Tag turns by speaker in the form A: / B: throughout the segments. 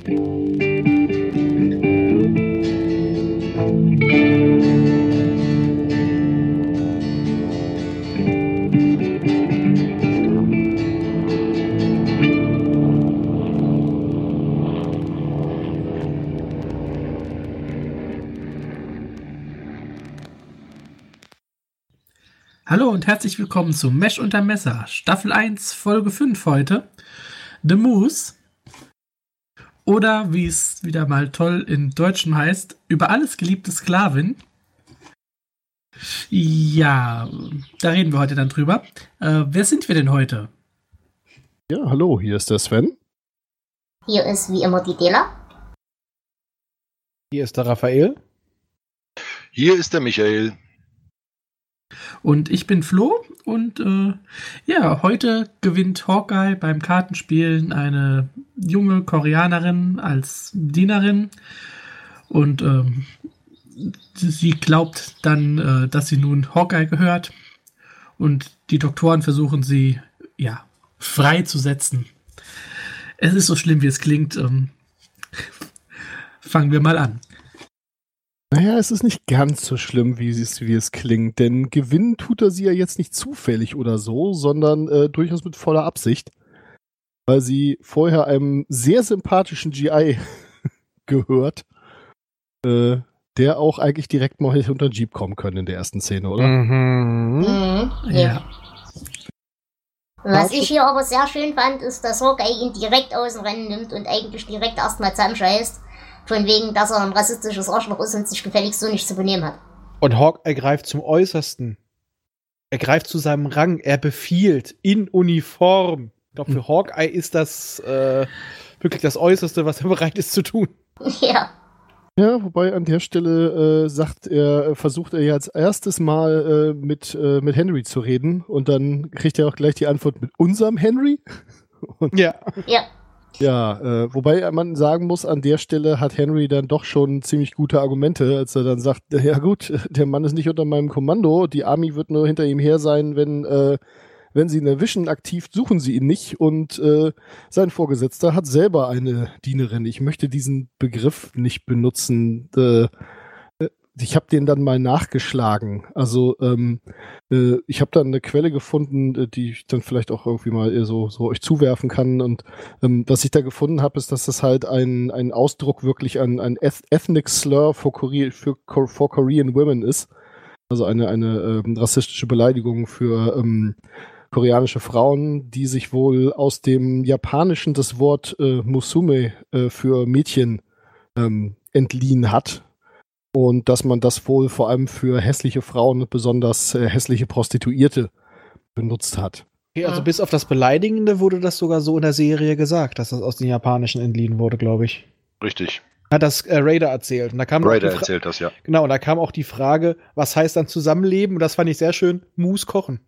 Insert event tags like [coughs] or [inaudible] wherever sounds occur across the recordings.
A: Hallo und herzlich willkommen zu Mesh unter Messer, Staffel 1, Folge 5 heute. The Moose. Oder wie es wieder mal toll in Deutschen heißt, über alles geliebte Sklavin. Ja, da reden wir heute dann drüber. Äh, wer sind wir denn heute?
B: Ja, hallo, hier ist der Sven.
C: Hier ist wie immer die Dela.
D: Hier ist der Raphael.
E: Hier ist der Michael.
A: Und ich bin Flo und äh, ja, heute gewinnt Hawkeye beim Kartenspielen eine junge Koreanerin als Dienerin und ähm, sie glaubt dann, äh, dass sie nun Hawkeye gehört und die Doktoren versuchen sie ja freizusetzen. Es ist so schlimm, wie es klingt. Ähm, fangen wir mal an.
B: Naja, es ist nicht ganz so schlimm, wie es, wie es klingt, denn gewinnen tut er sie ja jetzt nicht zufällig oder so, sondern äh, durchaus mit voller Absicht, weil sie vorher einem sehr sympathischen GI [laughs] gehört, äh, der auch eigentlich direkt mal unter den Jeep kommen können in der ersten Szene, oder?
D: Mhm.
C: Mhm. Ja. Was ich hier aber sehr schön fand, ist, dass Hawkeye ihn direkt aus dem Rennen nimmt und eigentlich direkt erstmal zusammenscheißt. Von wegen, dass er ein rassistisches Arschloch ist und sich gefälligst so nicht zu benehmen hat.
D: Und Hawk ergreift zum Äußersten. Er greift zu seinem Rang. Er befiehlt in Uniform. Ich glaube, für Hawkeye ist das äh, wirklich das Äußerste, was er bereit ist zu tun. [laughs]
C: Ja.
B: Ja, wobei an der Stelle äh, sagt er, versucht er ja als erstes Mal äh, mit, äh, mit Henry zu reden und dann kriegt er auch gleich die Antwort mit unserem Henry. [laughs] Und
D: Ja.
C: Ja.
B: Ja, äh, wobei man sagen muss, an der Stelle hat Henry dann doch schon ziemlich gute Argumente, als er dann sagt, ja gut, [laughs] der Mann ist nicht unter meinem Kommando, die Army wird nur hinter ihm her sein, wenn, äh, wenn sie ihn erwischen, aktiv suchen sie ihn nicht und äh, sein Vorgesetzter hat selber eine Dienerin. Ich möchte diesen Begriff nicht benutzen. Äh, ich habe den dann mal nachgeschlagen. Also ähm, äh, ich habe dann eine Quelle gefunden, äh, die ich dann vielleicht auch irgendwie mal äh, so, so euch zuwerfen kann. Und ähm, was ich da gefunden habe, ist, dass das halt ein, ein Ausdruck wirklich ein, ein Eth Ethnic Slur for, Korea, für, for Korean Women ist. Also eine, eine ähm, rassistische Beleidigung für ähm, koreanische Frauen, die sich wohl aus dem Japanischen das Wort äh, Musume äh, für Mädchen ähm, entliehen hat. Und dass man das wohl vor allem für hässliche Frauen und besonders äh, hässliche Prostituierte benutzt hat.
D: Okay, also
C: Ja.
D: bis auf das Beleidigende wurde das sogar so in der Serie gesagt, dass das aus dem Japanischen entliehen wurde, glaube ich.
E: Richtig.
D: Hat das äh, Raider erzählt. Und da kam auch
E: Ryder
D: die Fra-
E: erzählt das, ja.
D: Genau, und da kam auch die Frage, was heißt dann Zusammenleben? Und das fand ich sehr schön. Mus kochen.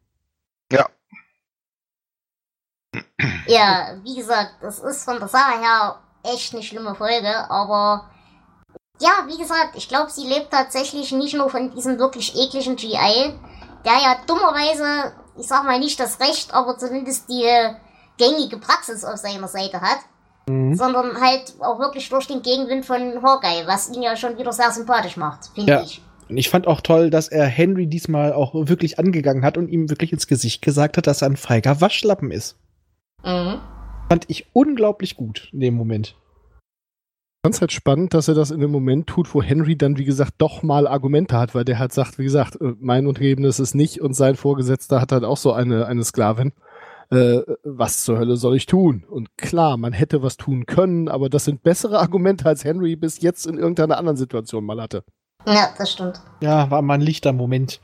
E: Ja.
C: Ja, wie gesagt, das ist von der Sache her echt eine schlimme Folge, aber ja, wie gesagt, ich glaube, sie lebt tatsächlich nicht nur von diesem wirklich ekligen GI, der ja dummerweise, ich sag mal nicht das Recht, aber zumindest die äh, gängige Praxis auf seiner Seite hat,
D: Mhm.
C: sondern halt auch wirklich durch den Gegenwind von Hawkeye, was ihn ja schon wieder sehr sympathisch macht, finde
D: Ja.
C: ich.
D: Und ich fand auch toll, dass er Henry diesmal auch wirklich angegangen hat und ihm wirklich ins Gesicht gesagt hat, dass er ein feiger Waschlappen ist.
C: Mhm.
D: Fand ich unglaublich gut in dem Moment.
B: Fand es halt spannend, dass er das in einem Moment tut, wo Henry dann, wie gesagt, doch mal Argumente hat, weil der halt sagt, wie gesagt, äh, mein Untergebener ist es nicht und sein Vorgesetzter hat halt auch so eine, eine Sklavin. Äh, was zur Hölle soll ich tun? Und klar, man hätte was tun können, aber das sind bessere [laughs] Argumente, als Henry bis jetzt in irgendeiner anderen Situation mal hatte.
C: Ja, das stimmt.
D: Ja, war mal ein lichter Moment.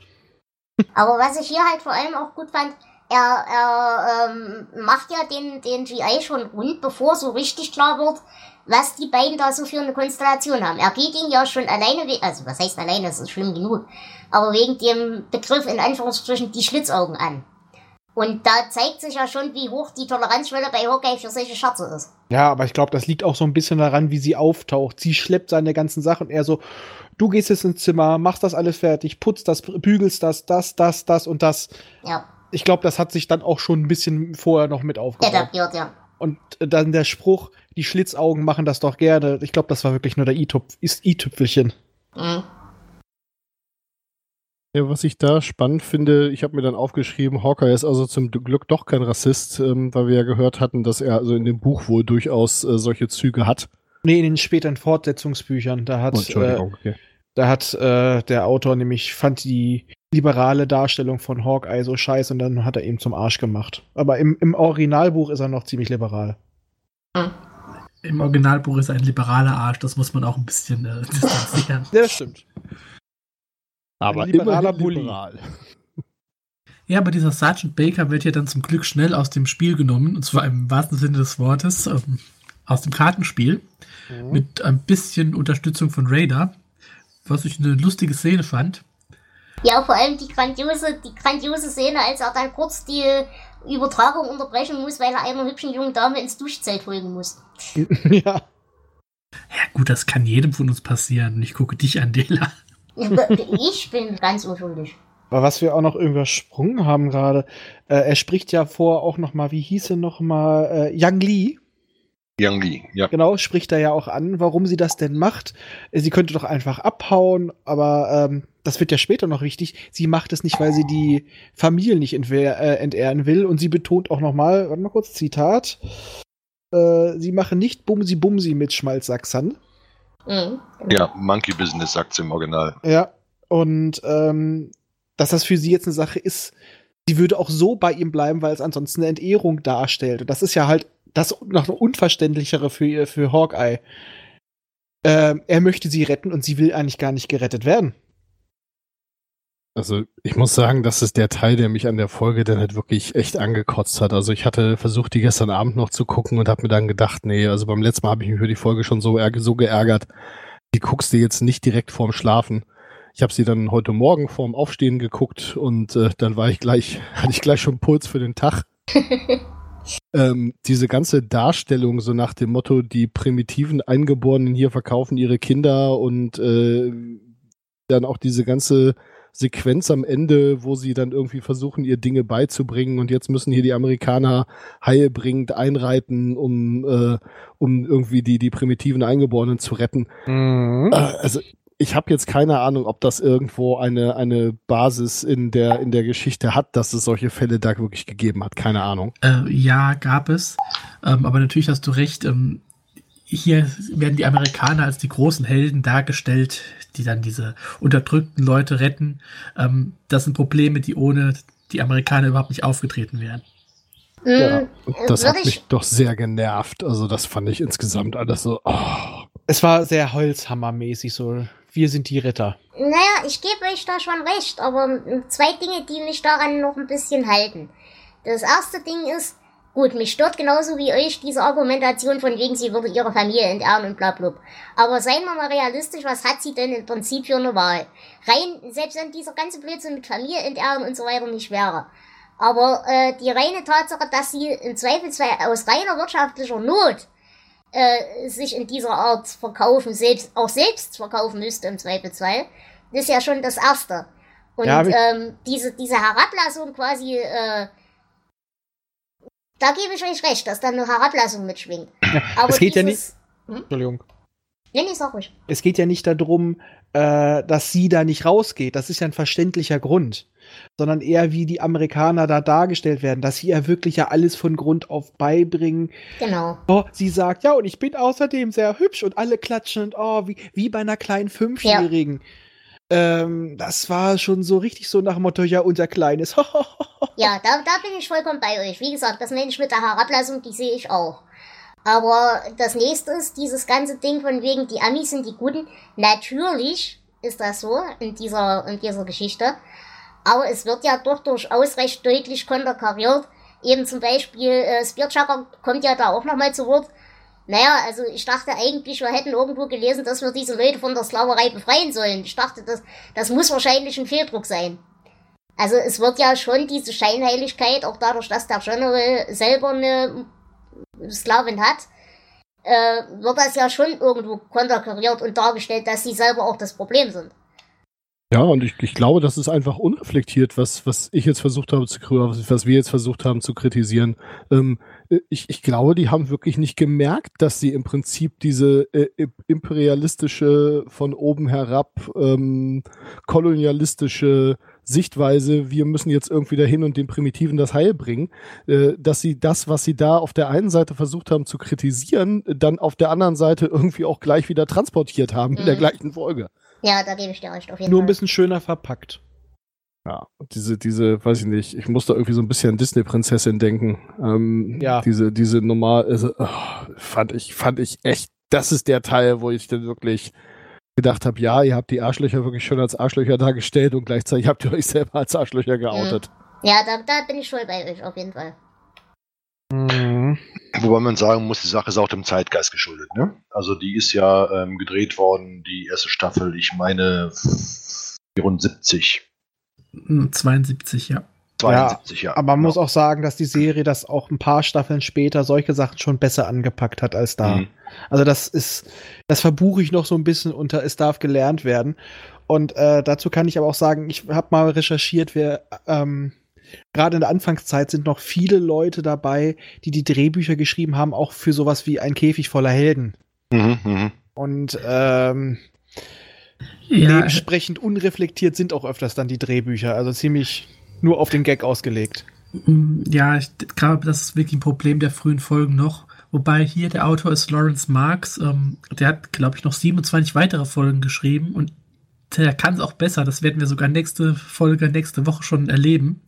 C: Aber was ich hier halt vor allem auch gut fand, er, er ähm, macht ja den, den GI schon rund, bevor so richtig klar wird, was die beiden da so für eine Konstellation haben. Er geht ihn ja schon alleine, also was heißt alleine, das ist schlimm genug, aber wegen dem Begriff in Anführungsstrichen die Schlitzaugen an. Und da zeigt sich ja schon, wie hoch die Toleranzschwelle bei Hawkeye für solche Scherze ist.
D: Ja, aber ich glaube, das liegt auch so ein bisschen daran, wie sie auftaucht. Sie schleppt seine ganzen Sachen und er so, du gehst jetzt ins Zimmer, machst das alles fertig, putzt das, bügelst das, das, das, das und das.
C: Ja,
D: Ich glaube, das hat sich dann auch schon ein bisschen vorher noch mit aufgebaut.
C: etabliert, ja.
D: Und dann der Spruch, die Schlitzaugen machen das doch gerne. Ich glaube, das war wirklich nur der i-Tüpfelchen.
C: Mhm.
B: Ja, was ich da spannend finde, ich habe mir dann aufgeschrieben, Hawkeye ist also zum Glück doch kein Rassist, ähm, weil wir ja gehört hatten, dass er also in dem Buch wohl durchaus äh, solche Züge hat.
D: Nee, in den späteren Fortsetzungsbüchern, da hat,
B: Oh,
D: äh,
B: Entschuldigung, okay.
D: da hat äh, der Autor nämlich, fand die liberale Darstellung von Hawkeye so scheiße und dann hat er ihm zum Arsch gemacht. Aber im, im Originalbuch ist er noch ziemlich liberal.
A: Im Originalbuch ist er ein liberaler Arsch, das muss man auch ein bisschen äh, [laughs] distanzieren.
D: Ja, das stimmt.
B: Aber
D: ein liberaler Bully.
B: liberal.
A: Ja, aber dieser Sergeant Baker wird ja dann zum Glück schnell aus dem Spiel genommen, und zwar im wahrsten Sinne des Wortes, ähm, aus dem Kartenspiel,
D: Mhm.
A: mit ein bisschen Unterstützung von Raider, was ich eine lustige Szene fand.
C: Ja, vor allem die grandiose, die grandiose Szene, als er dann kurz die Übertragung unterbrechen muss, weil er einer hübschen jungen Dame ins Duschzelt folgen muss. [laughs]
D: ja.
A: Ja gut, das kann jedem von uns passieren. Und ich gucke dich an, Dela.
C: ich bin ganz unschuldig.
D: Aber was wir auch noch übersprungen haben gerade, äh, er spricht ja vor auch noch mal, wie hieß er noch mal, äh, Yang Li,
E: Yang Li, ja.
D: genau, spricht er ja auch an, warum sie das denn macht. Sie könnte doch einfach abhauen, aber ähm, das wird ja später noch wichtig. Sie macht es nicht, weil sie die Familie nicht äh, entehren will. Und sie betont auch noch mal, warte mal kurz, Zitat, äh, sie machen nicht Bumsi-Bumsi mit Schmalzsachsern.
C: Mhm.
E: Ja, Monkey Business sagt im Original.
D: Ja, und ähm, dass das für sie jetzt eine Sache ist, sie würde auch so bei ihm bleiben, weil es ansonsten eine Entehrung darstellt. Und das ist ja halt das noch unverständlichere für, für Hawkeye. Ähm, er möchte sie retten und sie will eigentlich gar nicht gerettet werden.
B: Also ich muss sagen, das ist der Teil, der mich an der Folge dann halt wirklich echt angekotzt hat. Also ich hatte versucht, die gestern Abend noch zu gucken und habe mir dann gedacht, nee, also beim letzten Mal habe ich mich für die Folge schon so, so geärgert. Die guckst du jetzt nicht direkt vorm Schlafen. Ich habe sie dann heute Morgen vorm Aufstehen geguckt und äh, dann war ich gleich, [laughs] hatte ich gleich schon Puls für den Tag. [laughs] ähm, diese ganze Darstellung so nach dem Motto, die primitiven Eingeborenen hier verkaufen ihre Kinder und äh, dann auch diese ganze Sequenz am Ende, wo sie dann irgendwie versuchen, ihr Dinge beizubringen und jetzt müssen hier die Amerikaner heilbringend einreiten, um, äh, um irgendwie die, die primitiven Eingeborenen zu retten.
D: Mhm.
B: Äh, also ich habe jetzt keine Ahnung, ob das irgendwo eine, eine Basis in der, in der Geschichte hat, dass es solche Fälle da wirklich gegeben hat. Keine Ahnung.
A: Äh, ja, gab es. Ähm, aber natürlich hast du recht. Ähm, hier werden die Amerikaner als die großen Helden dargestellt, die dann diese unterdrückten Leute retten. Ähm, das sind Probleme, die ohne die Amerikaner überhaupt nicht aufgetreten wären.
B: Ja,
C: Mhm.
B: das
C: Würde
B: hat mich doch sehr genervt. Also das fand ich insgesamt alles so. Oh.
D: Es war sehr Holzhammermäßig, so wir sind die Retter.
C: Naja, ich gebe euch da schon recht, aber zwei Dinge, die mich daran noch ein bisschen halten. Das erste Ding ist, gut, mich stört genauso wie euch diese Argumentation von wegen, sie würde ihre Familie enterben und bla bla. Aber seien wir mal realistisch, was hat sie denn im Prinzip für eine Wahl? Rein, selbst wenn dieser ganze Blödsinn mit Familie enterben und so weiter nicht wäre. Aber äh, die reine Tatsache, dass sie im Zweifelsfall aus reiner wirtschaftlicher Not äh, sich in dieser Art verkaufen, selbst, auch selbst verkaufen müsste im Zweifelsfall, das ist ja schon das Erste. Und
D: Ja,
C: ähm, diese, diese Herablassung quasi, äh, da gebe ich euch recht, dass da eine Herablassung mitschwingt. Aber
D: es geht ja
C: dieses-
D: Entschuldigung.
C: Nee, nee, sag ruhig.
D: Es geht ja nicht darum, äh, dass sie da nicht rausgeht. Das ist ja ein verständlicher Grund. Sondern eher, wie die Amerikaner da dargestellt werden, dass sie ja wirklich ja alles von Grund auf beibringen.
C: Genau.
D: Oh, sie sagt, ja, und ich bin außerdem sehr hübsch und alle klatschen und oh, wie, wie bei einer kleinen Fünfjährigen. Ähm, das war schon so richtig so nach dem Motto, ja, unser Kleines. [laughs]
C: Ja, da, da bin ich vollkommen bei euch. Wie gesagt, das meine ich mit der Herablassung, die sehe ich auch. Aber das nächste ist dieses ganze Ding von wegen, die Amis sind die Guten. Natürlich ist das so in dieser, in dieser Geschichte. Aber es wird ja doch durchaus recht deutlich konterkariert. Eben zum Beispiel, äh, Spearchucker kommt ja da auch nochmal zu Wort. Naja, also ich dachte eigentlich, wir hätten irgendwo gelesen, dass wir diese Leute von der Sklaverei befreien sollen. Ich dachte, das, das muss wahrscheinlich ein Fehldruck sein. Also es wird ja schon diese Scheinheiligkeit, auch dadurch, dass der General selber eine Sklavin hat, äh, wird das ja schon irgendwo konterkariert und dargestellt, dass sie selber auch das Problem sind.
B: Ja, und ich, ich glaube, das ist einfach unreflektiert, was, was ich jetzt versucht habe zu was, wir jetzt versucht haben zu kritisieren. Ähm, ich, ich glaube, die haben wirklich nicht gemerkt, dass sie im Prinzip diese äh, imperialistische, von oben herab ähm, kolonialistische Sichtweise, wir müssen jetzt irgendwie dahin und den Primitiven das Heil bringen, äh, dass sie das, was sie da auf der einen Seite versucht haben zu kritisieren, dann auf der anderen Seite irgendwie auch gleich wieder transportiert haben in der
C: Mhm.
B: gleichen Folge.
C: Ja, da gebe ich dir recht, auf jeden
D: Nur ein
C: Fall.
D: bisschen schöner verpackt.
B: Ja, diese, diese, weiß ich nicht, ich muss da irgendwie so ein bisschen an Disney-Prinzessin denken. Ähm,
D: Ja.
B: Diese, diese normal, also, oh, fand ich, fand ich echt, das ist der Teil, wo ich dann wirklich gedacht habe, ja, ihr habt die Arschlöcher wirklich schon als Arschlöcher dargestellt und gleichzeitig habt ihr euch selber als Arschlöcher geoutet.
C: Ja, da, da bin ich voll bei euch, auf jeden Fall.
D: Mhm.
E: Wobei man sagen muss, die Sache ist auch dem Zeitgeist geschuldet. Ne? Also die ist ja ähm, gedreht worden, die erste Staffel, ich meine 74,
A: Hm, 72, ja.
E: 72, ja.
D: Aber man
E: genau.
D: muss auch sagen, dass die Serie das auch ein paar Staffeln später solche Sachen schon besser angepackt hat als da.
E: Mhm.
D: Also das ist, das verbuche ich noch so ein bisschen unter, es darf gelernt werden. Und äh, dazu kann ich aber auch sagen, ich habe mal recherchiert, wer ähm, gerade in der Anfangszeit sind noch viele Leute dabei, die die Drehbücher geschrieben haben, auch für sowas wie ein Käfig voller Helden.
E: Mhm, mhm.
D: Und ähm,
A: Ja,
D: dementsprechend unreflektiert sind auch öfters dann die Drehbücher, also ziemlich nur auf den Gag ausgelegt.
A: Mm, Ja, ich glaube, das ist wirklich ein Problem der frühen Folgen noch. Wobei hier der Autor ist Lawrence Marks. Ähm, der hat, glaube ich, noch 27 weitere Folgen geschrieben und der kann es auch besser. Das werden wir sogar nächste Folge, nächste Woche schon erleben.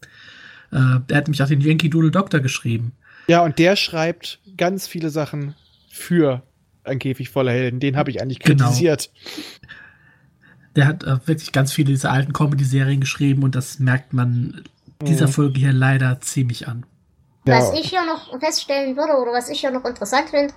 A: Äh, der hat nämlich auch den Yankee Doodle Doctor geschrieben.
D: Ja, und der schreibt ganz viele Sachen für ein Käfig voller Helden. Den habe ich eigentlich
A: Genau. Der hat äh, wirklich ganz viele dieser alten Comedy-Serien geschrieben und das merkt man dieser
D: Mhm.
A: Folge hier leider ziemlich an.
C: Was ich hier noch feststellen würde oder was ich hier noch interessant finde,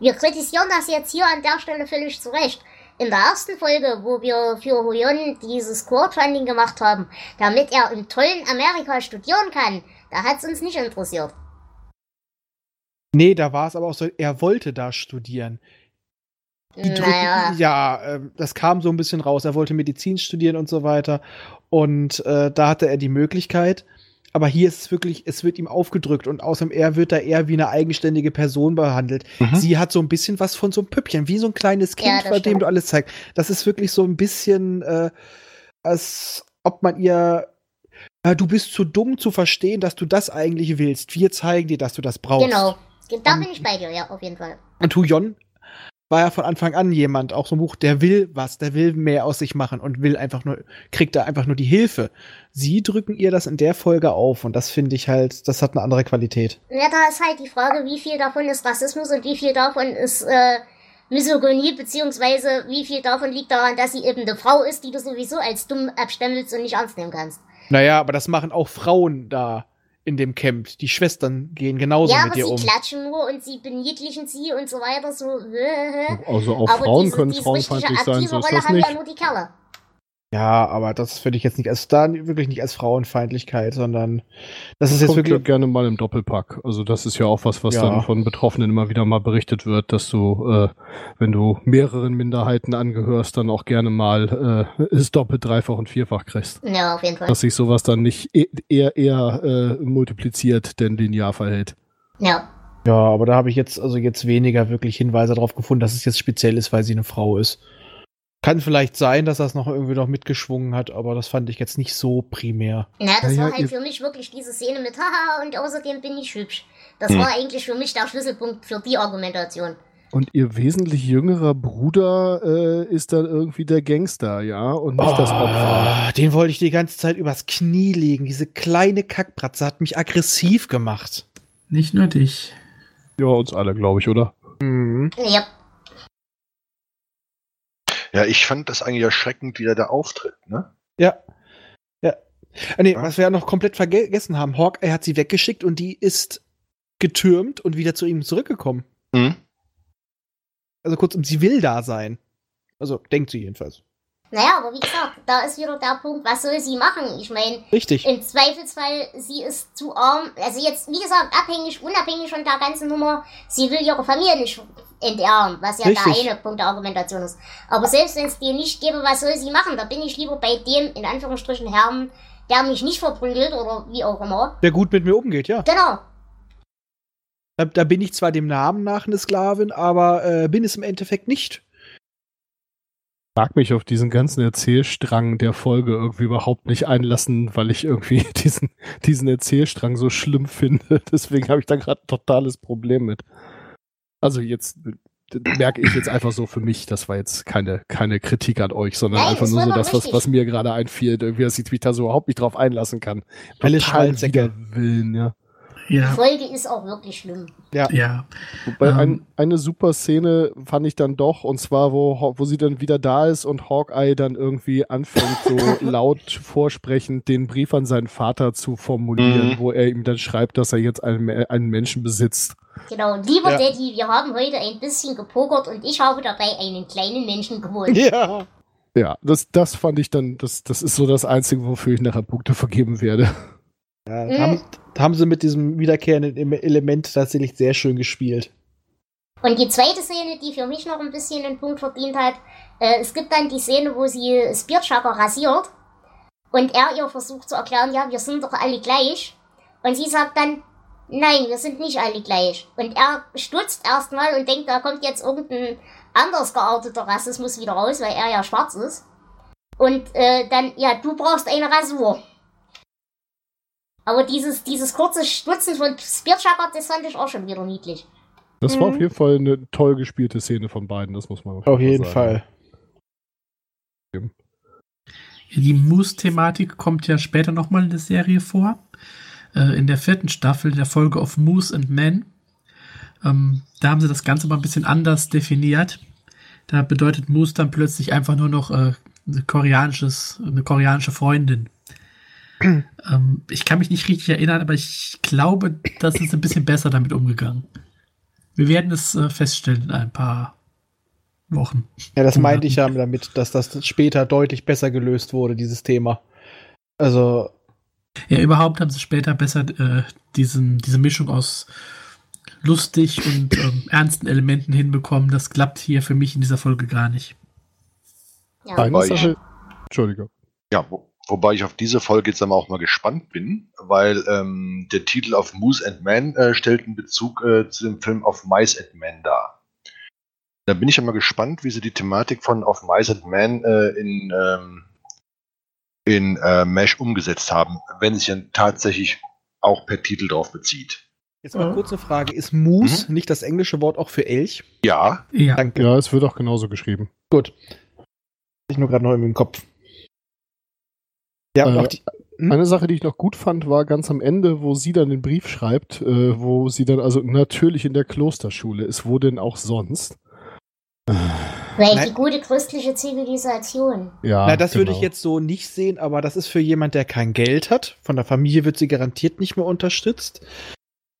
C: wir kritisieren das jetzt hier an der Stelle völlig zu Recht. In der ersten Folge, wo wir für Huyon dieses Crowdfunding gemacht haben, damit er im tollen Amerika studieren kann, da hat es uns nicht interessiert.
D: Nee, da war es aber auch so, er wollte da studieren. Die drücken,
C: Naja,
D: ja, ähm, das kam so ein bisschen raus. Er wollte Medizin studieren und so weiter. Und äh, da hatte er die Möglichkeit. Aber hier ist es wirklich, es wird ihm aufgedrückt und außerdem er wird da eher wie eine eigenständige Person behandelt.
E: Mhm.
D: Sie hat so ein bisschen was von so einem Püppchen, wie so ein kleines Kind,
C: Ja, das
D: bei dem du alles zeigst. Das ist wirklich so ein bisschen, äh, als ob man ihr, äh, du bist zu dumm zu verstehen, dass du das eigentlich willst. Wir zeigen dir, dass du das brauchst.
C: genau. Da
D: Und-
C: bin ich bei dir, ja, auf jeden Fall.
D: Und Huyon war ja von Anfang an jemand, auch so ein Buch, der will was, der will mehr aus sich machen und will einfach nur, kriegt da einfach nur die Hilfe. Sie drücken ihr das in der Folge auf und das finde ich halt, das hat eine andere Qualität.
C: Ja, da ist halt die Frage, wie viel davon ist Rassismus und wie viel davon ist äh, Misogynie, beziehungsweise wie viel davon liegt daran, dass sie eben eine Frau ist, die du sowieso als dumm abstempelst und nicht ernst nehmen kannst.
D: Naja, aber das machen auch Frauen da in dem Camp. Die Schwestern gehen genauso
C: ja,
D: mit
C: aber
D: ihr
C: sie
D: um.
C: klatschen nur und sie beniedlichen sie und so weiter, so. Äh,
B: Also auch
C: aber
B: Frauen
C: diese,
B: können
C: diese
B: frauenfeindlich sein, so ist das
C: haben
B: nicht.
C: ja nur die Kerle.
D: Ja, aber das würde ich jetzt nicht als, da wirklich nicht als Frauenfeindlichkeit, sondern das ist jetzt
B: Kommt ja
D: wirklich,
B: gerne mal im Doppelpack. Also das ist ja auch was, was
D: Ja.
B: dann von Betroffenen immer wieder mal berichtet wird, dass du, äh, wenn du mehreren Minderheiten angehörst, dann auch gerne mal äh, es doppelt, dreifach und vierfach kriegst.
C: Ja, auf jeden Fall.
B: Dass sich sowas dann nicht e eher eher äh, multipliziert, denn linear verhält.
C: Ja.
D: ja, aber da habe ich jetzt, also jetzt weniger wirklich Hinweise darauf gefunden, dass es jetzt speziell ist, weil sie eine Frau ist. Kann vielleicht sein, dass das noch irgendwie noch mitgeschwungen hat, aber das fand ich jetzt nicht so primär.
C: Na, das
B: Ja, ja,
C: war halt für mich wirklich diese Szene mit Haha und außerdem bin ich hübsch. Das
E: Hm.
C: war eigentlich für mich der Schlüsselpunkt für die Argumentation.
B: Und ihr wesentlich jüngerer Bruder äh, ist dann irgendwie der Gangster, ja, und nicht das Opfer.
D: Oh, den wollte ich die ganze Zeit übers Knie legen. Diese kleine Kackbratze hat mich aggressiv gemacht.
A: Nicht nur dich.
B: Ja, uns alle, glaube ich, oder?
D: Mhm.
C: Ja.
E: Ja, ich fand das eigentlich erschreckend, wie er da auftritt. Ne?
D: Ja. Ja. Ah, nee,
E: Ja.
D: was wir ja noch komplett vergessen haben. Hawk, er hat sie weggeschickt und die ist getürmt und wieder zu ihm zurückgekommen.
E: Mhm.
D: Also kurzum, sie will da sein. Also denkt sie jedenfalls.
C: Naja, aber wie gesagt, da ist wieder der Punkt, was soll sie machen? Ich meine,
D: Richtig.
C: im Zweifelsfall, sie ist zu arm. Also jetzt, wie gesagt, abhängig, unabhängig von der ganzen Nummer, sie will ihre Familie nicht entehren, was ja
D: Richtig.
C: der eine Punkt der Argumentation ist. Aber selbst wenn es dir nicht gäbe, was soll sie machen? Da bin ich lieber bei dem, in Anführungsstrichen, Herrn, der mich nicht verprügelt oder wie auch immer.
D: Der gut mit mir umgeht, ja.
C: Genau.
D: Da, da bin ich zwar dem Namen nach eine Sklavin, aber äh, bin es im Endeffekt nicht.
B: mag mich auf diesen ganzen Erzählstrang der Folge irgendwie überhaupt nicht einlassen, weil ich irgendwie [laughs] diesen, diesen Erzählstrang so schlimm finde. [laughs] Deswegen habe ich da gerade ein totales Problem mit. Also jetzt merke ich jetzt einfach so für mich, das war jetzt keine, keine Kritik an euch, sondern
C: Nein,
B: einfach nur so das, was, was mir gerade einfiel, irgendwie, dass ich mich da so überhaupt nicht drauf einlassen kann. Total
D: Schweinsäcke.
B: Willen, ja.
C: Die
A: Ja,
C: Folge ist auch wirklich schlimm.
A: ja.
B: Wobei
A: Ähm.
B: ein, eine super Szene fand ich dann doch, und zwar, wo, wo sie dann wieder da ist und Hawkeye dann irgendwie anfängt, so [laughs] laut vorsprechend den Brief an seinen Vater zu formulieren,
E: Mhm.
B: wo er ihm dann schreibt, dass er jetzt einen, einen Menschen besitzt.
C: Genau. Lieber
D: Ja.
C: Daddy, wir haben heute ein bisschen gepokert und ich habe dabei einen kleinen Menschen geholt.
D: Ja.
B: Ja, das, das fand ich dann, das, das ist so das Einzige, wofür ich nachher Punkte vergeben werde.
D: Ja
C: Mhm.
D: da haben, haben sie mit diesem wiederkehrenden Em- Element tatsächlich sehr schön gespielt.
C: Und die zweite Szene, die für mich noch ein bisschen einen Punkt verdient hat, äh, es gibt dann die Szene, wo sie Spearchucker rasiert und er ihr versucht zu erklären, ja, wir sind doch alle gleich. Und sie sagt dann, nein, wir sind nicht alle gleich. Und er stutzt erstmal und denkt, da kommt jetzt irgendein anders gearteter Rassismus wieder raus, weil er ja schwarz ist. Und äh, dann, ja, du brauchst eine Rasur. Aber dieses, dieses kurze Stutzen von Spearchucker, das fand ich auch schon wieder niedlich.
B: Das war
D: Mhm.
B: auf jeden Fall eine toll gespielte Szene von beiden, das muss man
D: Auf jeden
B: sagen.
D: Fall.
A: Die Moose-Thematik kommt ja später nochmal in der Serie vor. Äh, in der vierten Staffel der Folge of Moose and Men. Ähm, da haben sie das Ganze mal ein bisschen anders definiert. Da bedeutet Moose dann plötzlich einfach nur noch äh, eine, koreanisches, eine koreanische Freundin. Ähm, ich kann mich nicht richtig erinnern, aber ich glaube, das ist ein bisschen besser damit umgegangen. Wir werden es äh, feststellen in ein paar Wochen.
D: Ja, das meinte ich ja damit, dass das später deutlich besser gelöst wurde, dieses Thema. Also,
A: Ja, überhaupt haben sie später besser äh, diesen, diese Mischung aus lustig und ähm, ernsten Elementen hinbekommen. Das klappt hier für mich in dieser Folge gar nicht.
C: Ja.
B: Entschuldigung.
E: Ja, wo, wobei ich auf diese Folge jetzt aber auch mal gespannt bin, weil ähm, der Titel auf Moose and Man äh, stellt einen Bezug äh, zu dem Film Of Mice and Men dar. Da bin ich ja mal gespannt, wie sie die Thematik von Of Mice and Men äh, in, ähm, in äh, Mesh umgesetzt haben, wenn es sich dann tatsächlich auch per Titel drauf bezieht.
D: jetzt mal kurze Frage. Ist Moose nicht das englische Wort auch für Elch?
E: Ja,
A: Ja,
D: Danke.
B: Ja, es wird auch genauso geschrieben.
D: Gut. Ich nur gerade noch im Kopf. Ja, und
B: Äh,
D: auch die, Hm?
B: Eine Sache, die ich noch gut fand, war ganz am Ende, wo sie dann den Brief schreibt, äh, wo sie dann also natürlich in der Klosterschule ist. Wo denn auch sonst?
C: Weil
D: Nein.
C: die gute christliche Zivilisation.
B: Ja,
D: Na, das würde ich
B: genau.
D: jetzt so nicht sehen, aber das ist für jemand, der kein Geld hat. Von der Familie wird sie garantiert nicht mehr unterstützt.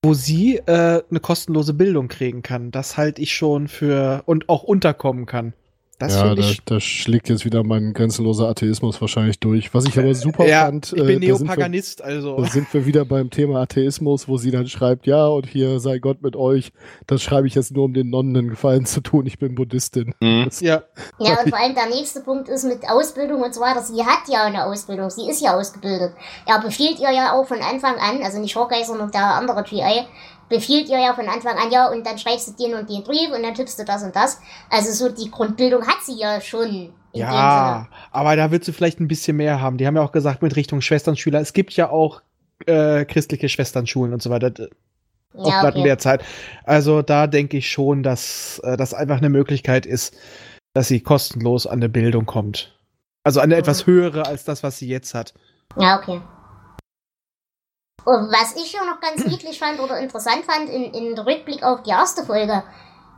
D: Wo sie äh, eine kostenlose Bildung kriegen kann. Das halte ich schon für und auch unterkommen kann. Das
B: ja, da, da schlägt jetzt wieder mein grenzenloser Atheismus wahrscheinlich durch. Was ich aber super
D: ja,
B: fand,
D: ich bin
B: äh, da sind wir-
D: Neopaganist, also.
B: Da sind wir wieder beim Thema Atheismus, wo sie dann schreibt, ja, und hier sei Gott mit euch. Das schreibe ich jetzt nur, um den Nonnen einen Gefallen zu tun. Ich bin Buddhistin.
E: hm,
B: Das,
D: Ja,
C: Ja, und vor allem der nächste Punkt ist mit Ausbildung und so weiter. Sie hat ja eine Ausbildung, sie ist ja ausgebildet. Er befiehlt ihr ja auch von Anfang an, also nicht Hawkeye, sondern der andere GI, befiehlt ihr ja von Anfang an, ja, und dann schreibst du den und den Brief und dann tippst du das und das. Also so die Grundbildung hat sie ja schon.
D: Ja, aber da wird sie vielleicht ein bisschen mehr haben. Die haben ja auch gesagt, mit Richtung Schwesternschüler. Es gibt ja auch äh, christliche Schwesternschulen und so weiter.
C: Sinne.
D: auch
C: Ja,
D: gerade in
C: okay.
D: der Zeit. Also da denke ich schon, dass äh, das einfach eine Möglichkeit ist, dass sie kostenlos an eine Bildung kommt. Also eine
C: Mhm.
D: etwas höhere als das, was sie jetzt hat.
C: Ja, okay. Und was ich ja noch ganz niedlich fand oder interessant fand in, in Rückblick auf die erste Folge,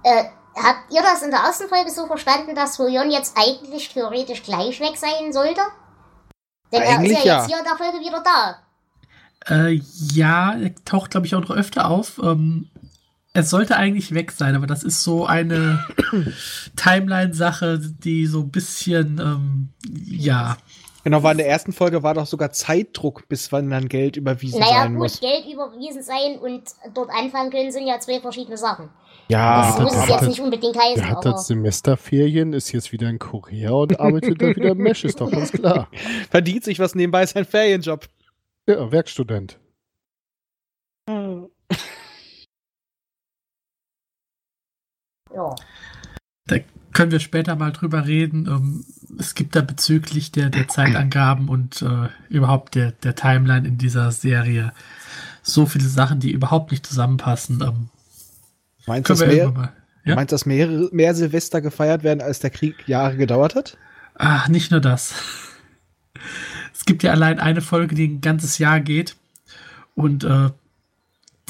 C: äh, habt ihr das in der ersten Folge so verstanden, dass Huyon jetzt eigentlich theoretisch gleich weg sein sollte? Denn
D: Eigentlich
C: er ist ja,
D: ja.
C: jetzt hier in der Folge wieder da.
A: Äh, ja, er taucht, glaube ich, auch noch öfter auf. Ähm, es sollte eigentlich weg sein, aber das ist so eine [coughs] Timeline-Sache, die so ein bisschen, ähm, ja,
D: Genau, war in der ersten Folge war doch sogar Zeitdruck, bis wann dann Geld überwiesen
C: Naja,
D: sein
C: gut,
D: muss.
C: Geld überwiesen sein und dort anfangen können, sind ja zwei verschiedene Sachen.
D: Ja,
C: das muss es jetzt nicht unbedingt heißen,
B: Der hat
C: aber.
B: das Semesterferien, ist jetzt wieder in Korea und arbeitet dann wieder im Mesh, ist doch ganz klar. [laughs]
D: verdient sich was nebenbei sein Ferienjob.
B: Ja, Werkstudent.
C: Ja.
A: Können wir später mal drüber reden. Ähm, es gibt da bezüglich der, der Zeitangaben und äh, überhaupt der, der Timeline in dieser Serie so viele Sachen, die überhaupt nicht zusammenpassen. Ähm,
D: Meinst dass mehr,
A: mal. Ja?
D: meinst, du, dass mehr, mehr Silvester gefeiert werden, als der Krieg Jahre gedauert hat?
A: Ach, nicht nur das. Es gibt ja allein eine Folge, die ein ganzes Jahr geht und äh,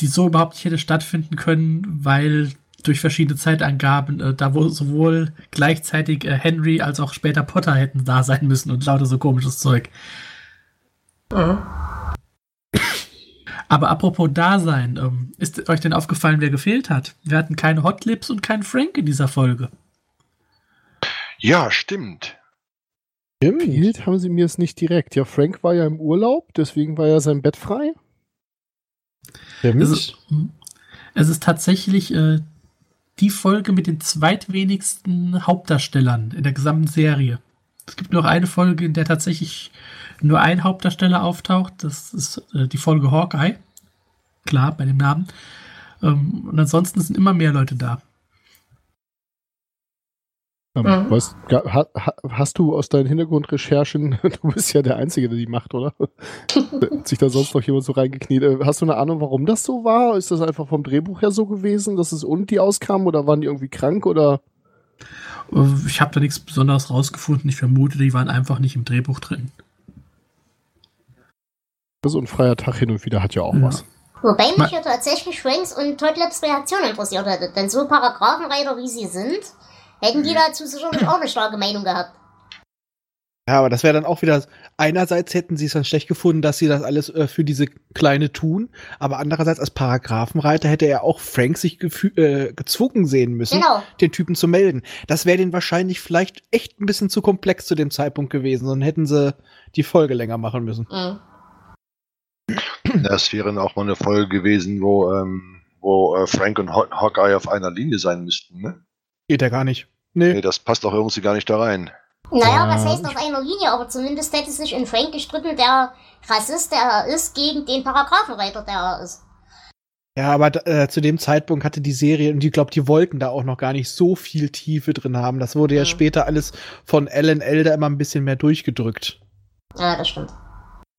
A: die so überhaupt nicht hätte stattfinden können, weil durch verschiedene Zeitangaben äh, da wo sowohl gleichzeitig äh, Henry als auch später Potter hätten da sein müssen und lauter so komisches Zeug. Aber apropos Dasein, ähm, ist euch denn aufgefallen, wer gefehlt hat? Wir hatten keine Hotlips und keinen Frank in dieser Folge.
E: Ja, stimmt.
B: Fehlt haben sie mir es nicht direkt. Ja, Frank war ja im Urlaub, deswegen war ja sein Bett frei.
D: Stimmt.
A: Es ist, es ist tatsächlich äh, die Folge mit den zweitwenigsten Hauptdarstellern in der gesamten Serie. Es gibt nur eine Folge, in der tatsächlich nur ein Hauptdarsteller auftaucht. Das ist äh, die Folge Hawkeye. Klar, bei dem Namen. Ähm, und ansonsten sind immer mehr Leute da.
B: Ähm,
C: Mhm.
B: ga- ha, ha, hast du aus deinen Hintergrundrecherchen, [laughs] du bist ja der Einzige, der die macht, oder? [laughs] Hat sich da sonst noch jemand so reingekniet? Äh, Hast du eine Ahnung, warum das so war? Ist das einfach vom Drehbuch her so gewesen, dass es ohne die auskam oder waren die irgendwie krank oder?
A: Äh, ich habe da nichts Besonderes rausgefunden. Ich vermute, die waren einfach nicht im Drehbuch drin.
B: So ein freier Tag hin und wieder hat ja auch
A: Ja.
B: was.
C: Wobei
A: Ma-
C: mich ja tatsächlich Franks und Toddlaps Reaktion interessiert hätte, denn so Paragraphenreiter wie sie sind, hätten die dazu sicherlich auch eine starke Meinung gehabt.
D: Ja, aber das wäre dann auch wieder, einerseits hätten sie es dann schlecht gefunden, dass sie das alles äh, für diese Kleine tun, aber andererseits als Paragraphenreiter hätte er auch Frank sich äh, gezwungen sehen müssen,
C: Genau.
D: den Typen zu melden. Das wäre denen wahrscheinlich vielleicht echt ein bisschen zu komplex zu dem Zeitpunkt gewesen, dann hätten sie die Folge länger machen müssen.
C: Mhm.
E: Das wäre dann auch mal eine Folge gewesen, wo, ähm, wo äh, Frank und Haw- Hawkeye auf einer Linie sein müssten. Ne?
D: Geht ja gar nicht.
E: Nee,
D: Nee.
E: das passt doch irgendwie gar nicht da rein.
C: Naja,
B: Ja,
C: was heißt auf einer Linie, aber zumindest hätte sich in Frank gestritten, der Rassist, der er ist, gegen den Paragraphenreiter, der er ist.
D: Ja, aber äh, zu dem Zeitpunkt hatte die Serie, und ich glaube, die wollten da auch noch gar nicht so viel Tiefe drin haben. Das wurde ja
C: Mhm.
D: später alles von Alan Elder immer ein bisschen mehr durchgedrückt.
C: Ja, das stimmt.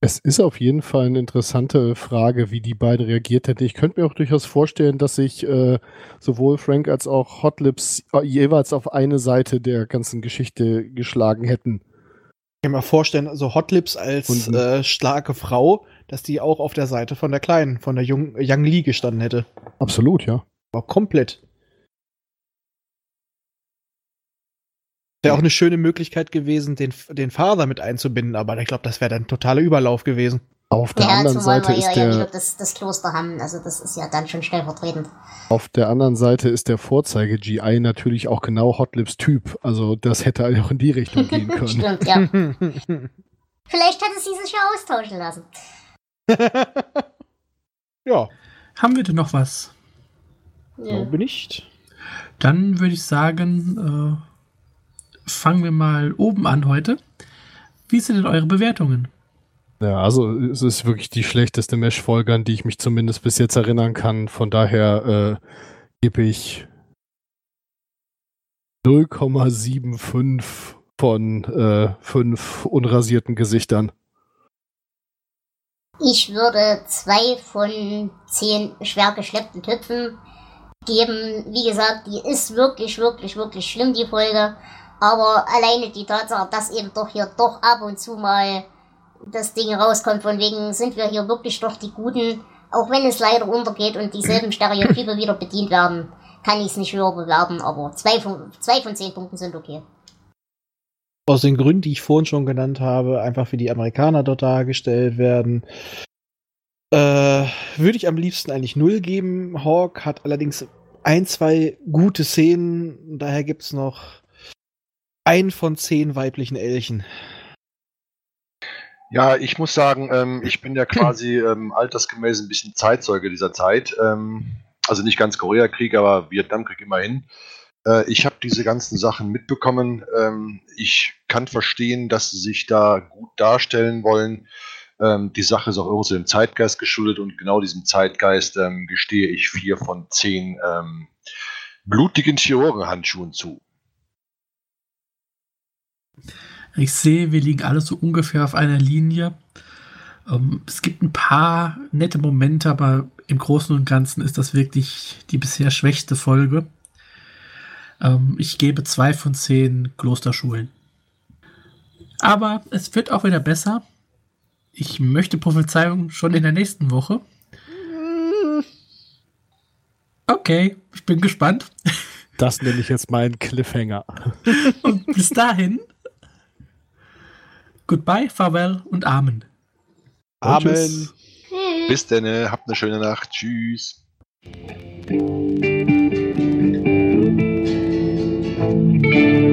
B: Es ist auf jeden Fall eine interessante Frage, wie die beiden reagiert hätten. Ich könnte mir auch durchaus vorstellen, dass sich äh, sowohl Frank als auch Hotlips äh, jeweils auf eine Seite der ganzen Geschichte geschlagen hätten.
D: Ich kann mir vorstellen, also Hotlips als
B: Und-
D: äh, starke Frau, dass die auch auf der Seite von der Kleinen, von der Jung, Young Lee gestanden hätte.
B: Absolut, ja.
D: Aber komplett. Wäre auch eine schöne Möglichkeit gewesen, den, den Vater mit einzubinden, aber ich glaube, das wäre dann totaler Überlauf gewesen.
B: Auf der
C: Ja,
B: anderen Seite
C: wir
B: ist
C: ja, ja
B: der
C: wieder das, das Kloster haben, also das ist ja dann schon stellvertretend.
B: auf der anderen Seite ist der Vorzeige GI natürlich auch genau Hotlips Typ. Also das hätte auch in die Richtung gehen [laughs] können.
C: Stimmt, ja. Vielleicht hätte sie sich ja austauschen lassen. [laughs]
D: ja,
A: Haben wir denn noch was?
C: Ja.
D: glaube nicht.
A: Dann würde ich sagen, äh, fangen wir mal oben an heute. Wie sind denn eure Bewertungen?
B: Ja, also es ist wirklich die schlechteste Mesh-Folge, an die ich mich zumindest bis jetzt erinnern kann. Von daher äh, gebe ich 0,75 von äh, fünf unrasierten Gesichtern.
C: Ich würde zwei von zehn schwer geschleppten Töpfen geben. Wie gesagt, die ist wirklich, wirklich, wirklich schlimm, die Folge. Aber alleine die Tatsache, dass eben doch hier doch ab und zu mal das Ding rauskommt, von wegen sind wir hier wirklich doch die Guten, auch wenn es leider untergeht und dieselben Stereotype wieder bedient werden, kann ich es nicht höher bewerten, aber zwei von, zwei von zehn Punkten sind okay.
D: Aus den Gründen, die ich vorhin schon genannt habe, einfach wie die Amerikaner dort dargestellt werden, äh, würde ich am liebsten eigentlich null geben. Hawk hat allerdings ein, zwei gute Szenen. Daher gibt es noch ein von zehn weiblichen Elchen.
E: Ja, ich muss sagen, ähm, ich bin ja [clears throat] quasi ähm, altersgemäß ein bisschen Zeitzeuge dieser Zeit. Ähm, also nicht ganz Koreakrieg, aber Vietnamkrieg immerhin. Äh, ich habe diese ganzen Sachen mitbekommen. Ähm, ich kann verstehen, dass sie sich da gut darstellen wollen. Ähm, die Sache ist auch irgendwo dem Zeitgeist geschuldet und genau diesem Zeitgeist ähm, gestehe ich vier von zehn blutigen Chirurgenhandschuhen zu.
A: Ich sehe, wir liegen alle so ungefähr auf einer Linie. Ähm, es gibt ein paar nette Momente, aber im Großen und Ganzen ist das wirklich die bisher schwächste Folge. Ähm, ich gebe zwei von zehn Klosterschulen. Aber es wird auch wieder besser. Ich möchte Prophezeiung schon in der nächsten Woche. Okay, ich bin gespannt.
B: Das nenne ich jetzt meinen Cliffhanger.
A: Und bis dahin, Goodbye, Farewell und Amen.
D: Amen.
B: Tschüss.
E: Bis dann, äh, habt eine schöne Nacht. Tschüss. Thank you.